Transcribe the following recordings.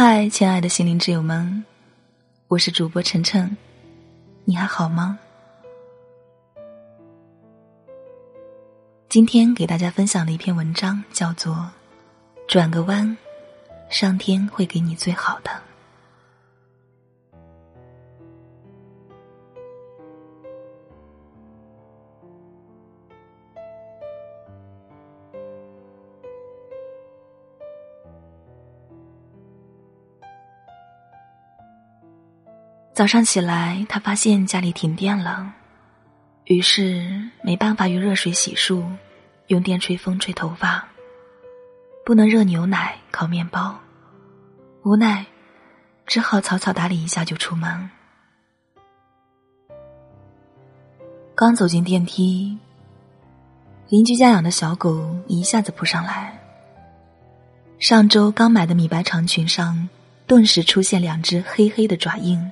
嗨，亲爱的心灵挚友们，我是主播晨晨，你还好吗？今天给大家分享的一篇文章叫做《转个弯，上天会给你最好的》。早上起来，他发现家里停电了，于是没办法用热水洗漱，用电吹风吹头发，不能热牛奶烤面包，无奈只好草草打理一下就出门。刚走进电梯，邻居家养的小狗一下子扑上来，上周刚买的米白长裙上顿时出现两只黑黑的爪印。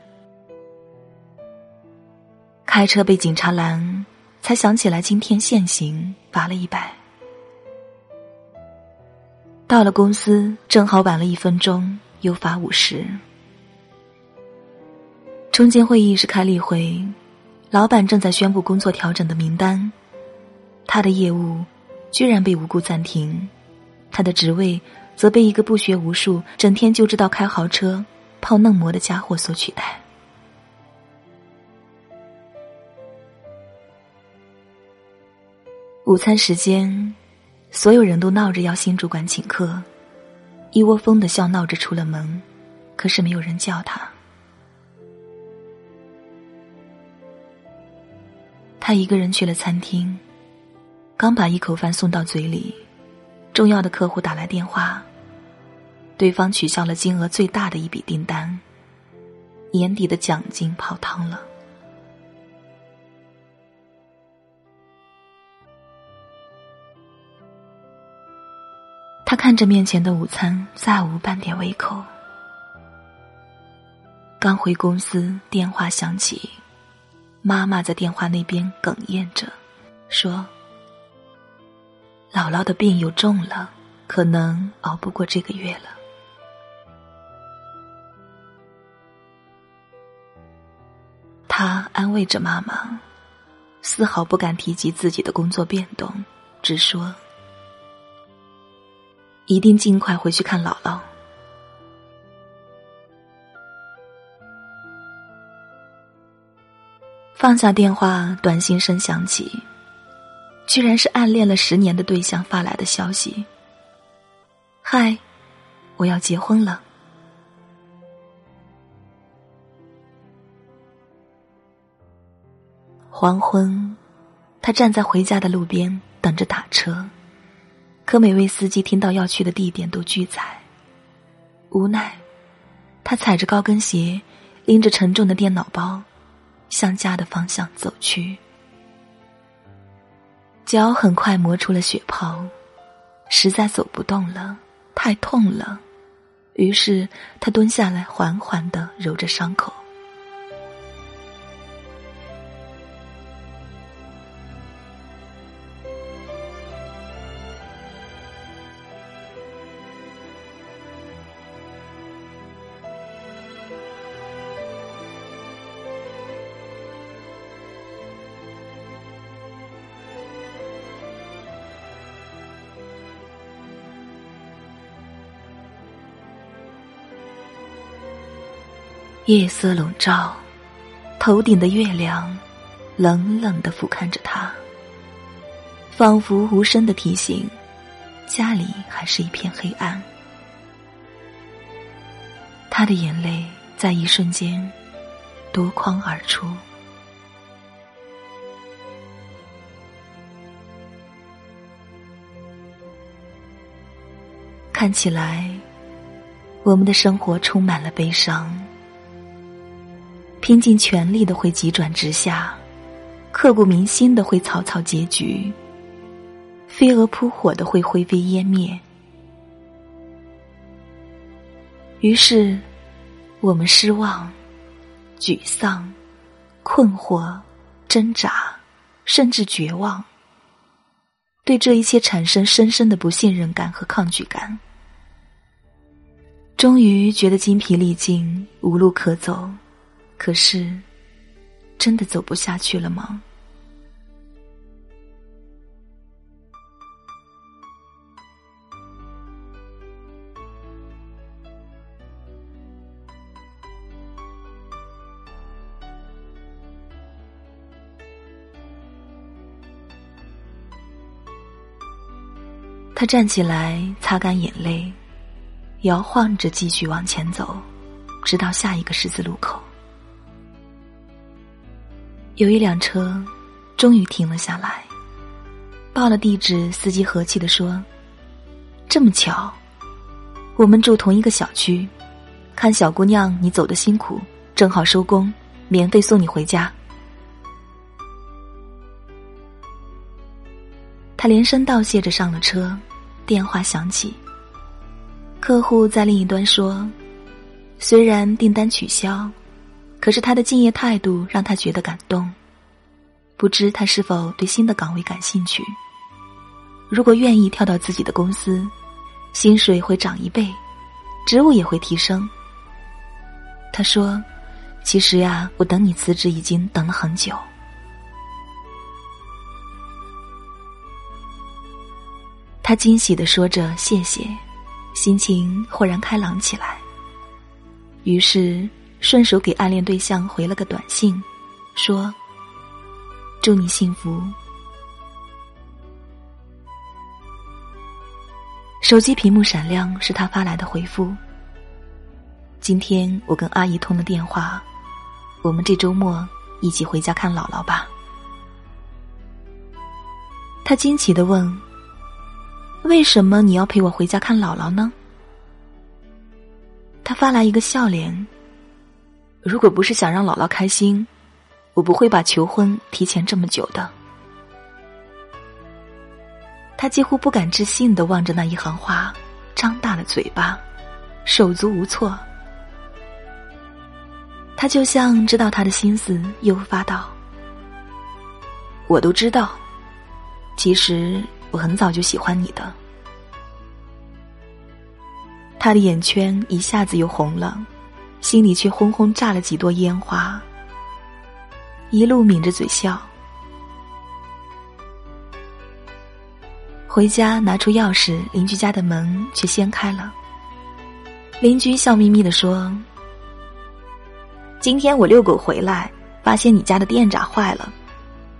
开车被警察拦，才想起来今天限行，罚了一百。到了公司，正好晚了一分钟，又罚五十。中间会议是开例会，老板正在宣布工作调整的名单，他的业务居然被无故暂停，他的职位则被一个不学无术、整天就知道开豪车、泡嫩模的家伙所取代。午餐时间，所有人都闹着要新主管请客，一窝蜂的笑闹着出了门，可是没有人叫他。他一个人去了餐厅，刚把一口饭送到嘴里，重要的客户打来电话，对方取消了金额最大的一笔订单，年底的奖金泡汤了。他看着面前的午餐，再无半点胃口。刚回公司，电话响起，妈妈在电话那边哽咽着，说：“姥姥的病又重了，可能熬不过这个月了。”他安慰着妈妈，丝毫不敢提及自己的工作变动，只说。一定尽快回去看姥姥。放下电话，短信声响起，居然是暗恋了十年的对象发来的消息：“嗨，我要结婚了。”黄昏，他站在回家的路边等着打车。可每位司机听到要去的地点都拒载，无奈，他踩着高跟鞋，拎着沉重的电脑包，向家的方向走去。脚很快磨出了血泡，实在走不动了，太痛了。于是他蹲下来，缓缓的揉着伤口。夜色笼罩，头顶的月亮冷冷的俯瞰着他，仿佛无声的提醒：家里还是一片黑暗。他的眼泪在一瞬间夺眶而出。看起来，我们的生活充满了悲伤。拼尽全力的会急转直下，刻骨铭心的会草草结局，飞蛾扑火的会灰飞烟灭。于是，我们失望、沮丧、困惑、挣扎，甚至绝望，对这一切产生深深的不信任感和抗拒感。终于觉得精疲力尽，无路可走。可是，真的走不下去了吗？他站起来，擦干眼泪，摇晃着继续往前走，直到下一个十字路口。有一辆车，终于停了下来。报了地址，司机和气的说：“这么巧，我们住同一个小区。看小姑娘你走的辛苦，正好收工，免费送你回家。”他连声道谢着上了车，电话响起。客户在另一端说：“虽然订单取消，可是他的敬业态度让他觉得感动。不知他是否对新的岗位感兴趣？如果愿意跳到自己的公司，薪水会涨一倍，职务也会提升。”他说：“其实呀，我等你辞职已经等了很久。”他惊喜的说着谢谢，心情豁然开朗起来。于是顺手给暗恋对象回了个短信，说：“祝你幸福。”手机屏幕闪亮，是他发来的回复。今天我跟阿姨通了电话，我们这周末一起回家看姥姥吧。他惊奇的问。为什么你要陪我回家看姥姥呢？他发来一个笑脸。如果不是想让姥姥开心，我不会把求婚提前这么久的。他几乎不敢置信的望着那一行话，张大了嘴巴，手足无措。他就像知道他的心思，又发道：“我都知道，其实。”我很早就喜欢你的。他的眼圈一下子又红了，心里却轰轰炸了几朵烟花。一路抿着嘴笑。回家拿出钥匙，邻居家的门却掀开了。邻居笑眯眯的说：“今天我遛狗回来，发现你家的电闸坏了，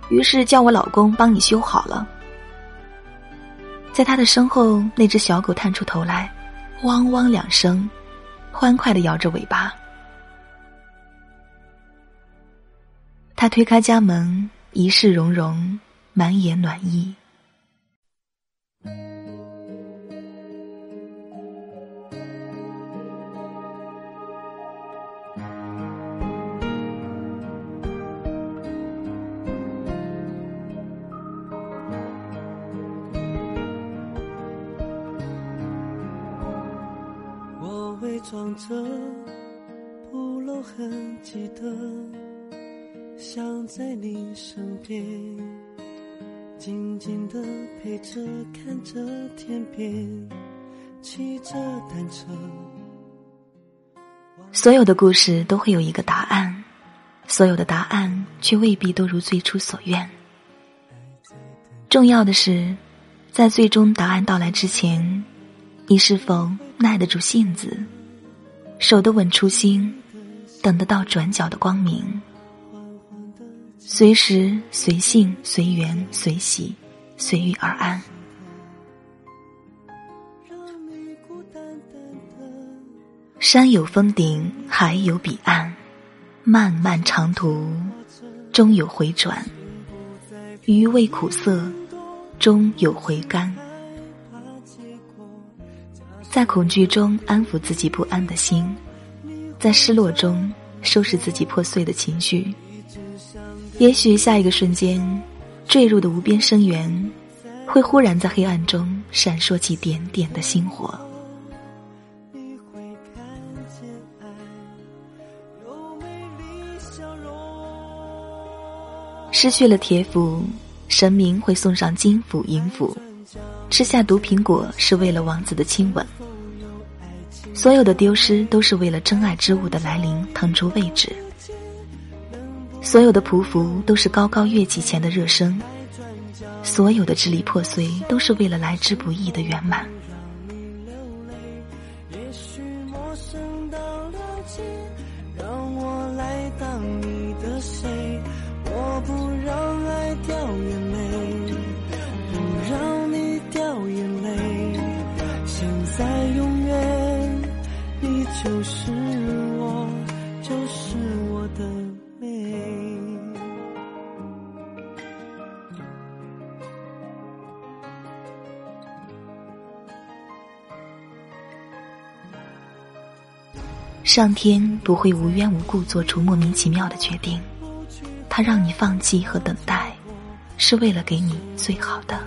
于是叫我老公帮你修好了。”在他的身后，那只小狗探出头来，汪汪两声，欢快地摇着尾巴。他推开家门，一世融融，满眼暖意。伪装着不露痕迹的，想在你身边，静静的陪着，看着天边，骑着单车。所有的故事都会有一个答案，所有的答案却未必都如最初所愿。重要的是，在最终答案到来之前，你是否耐得住性子？守得稳初心，等得到转角的光明。随时随性随缘随喜，随遇而安。山有峰顶，海有彼岸，漫漫长途，终有回转。余味苦涩，终有回甘。在恐惧中安抚自己不安的心，在失落中收拾自己破碎的情绪。也许下一个瞬间，坠入的无边深渊，会忽然在黑暗中闪烁起点点的星火。失去了铁斧，神明会送上金斧银斧。吃下毒苹果是为了王子的亲吻。所有的丢失都是为了真爱之物的来临腾出位置，所有的匍匐都是高高跃起前的热身，所有的支离破碎都是为了来之不易的圆满。上天不会无缘无故做出莫名其妙的决定，他让你放弃和等待，是为了给你最好的。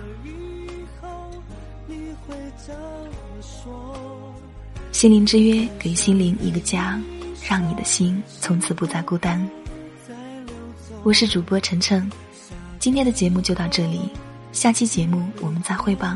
心灵之约，给心灵一个家，让你的心从此不再孤单。我是主播晨晨，今天的节目就到这里，下期节目我们再会吧。